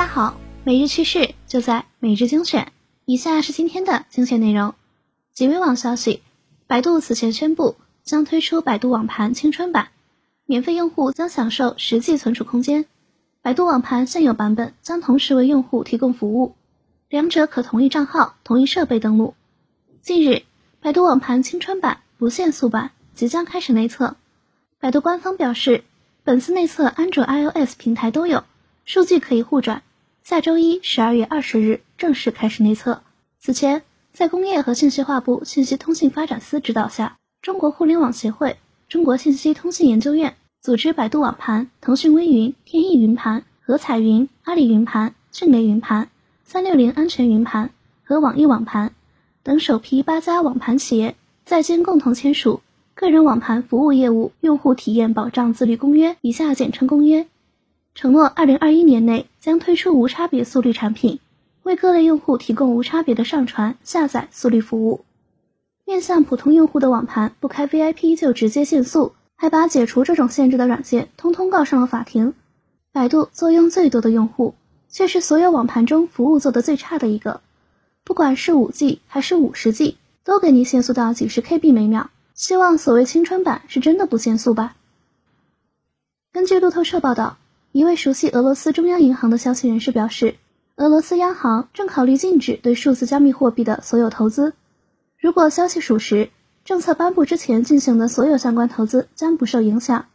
大家好，每日趋势就在每日精选。以下是今天的精选内容。极微网消息，百度此前宣布将推出百度网盘青春版，免费用户将享受实际存储空间。百度网盘现有版本将同时为用户提供服务，两者可同一账号、同一设备登录。近日，百度网盘青春版不限速版即将开始内测。百度官方表示，本次内测安卓、iOS 平台都有。数据可以互转，下周一十二月二十日正式开始内测。此前，在工业和信息化部信息通信发展司指导下，中国互联网协会、中国信息通信研究院组织百度网盘、腾讯微云、天翼云盘、和彩云、阿里云盘、迅雷云盘、三六零安全云盘和网易网盘等首批八家网盘企业在京共同签署《个人网盘服务业务用户体验保障自律公约》（以下简称公约）。承诺二零二一年内将推出无差别速率产品，为各类用户提供无差别的上传、下载速率服务。面向普通用户的网盘不开 VIP 就直接限速，还把解除这种限制的软件通通告上了法庭。百度作用最多的用户，却是所有网盘中服务做得最差的一个。不管是五 G 还是五十 G，都给你限速到几十 KB 每秒。希望所谓青春版是真的不限速吧？根据路透社报道。一位熟悉俄罗斯中央银行的消息人士表示，俄罗斯央行正考虑禁止对数字加密货币的所有投资。如果消息属实，政策颁布之前进行的所有相关投资将不受影响，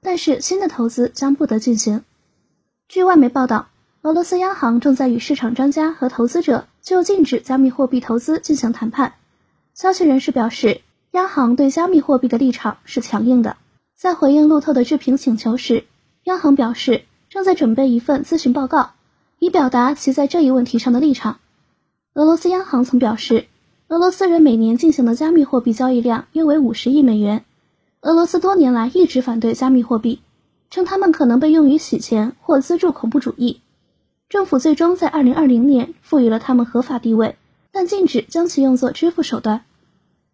但是新的投资将不得进行。据外媒报道，俄罗斯央行正在与市场专家和投资者就禁止加密货币投资进行谈判。消息人士表示，央行对加密货币的立场是强硬的。在回应路透的置评请求时。央行表示，正在准备一份咨询报告，以表达其在这一问题上的立场。俄罗斯央行曾表示，俄罗斯人每年进行的加密货币交易量约为五十亿美元。俄罗斯多年来一直反对加密货币，称它们可能被用于洗钱或资助恐怖主义。政府最终在二零二零年赋予了它们合法地位，但禁止将其用作支付手段。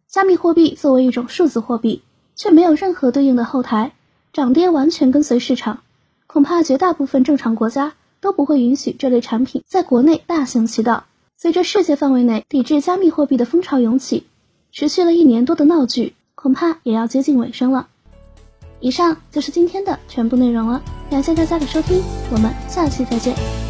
加密货币作为一种数字货币，却没有任何对应的后台。涨跌完全跟随市场，恐怕绝大部分正常国家都不会允许这类产品在国内大行其道。随着世界范围内抵制加密货币的风潮涌起，持续了一年多的闹剧恐怕也要接近尾声了。以上就是今天的全部内容了，感谢大家的收听，我们下期再见。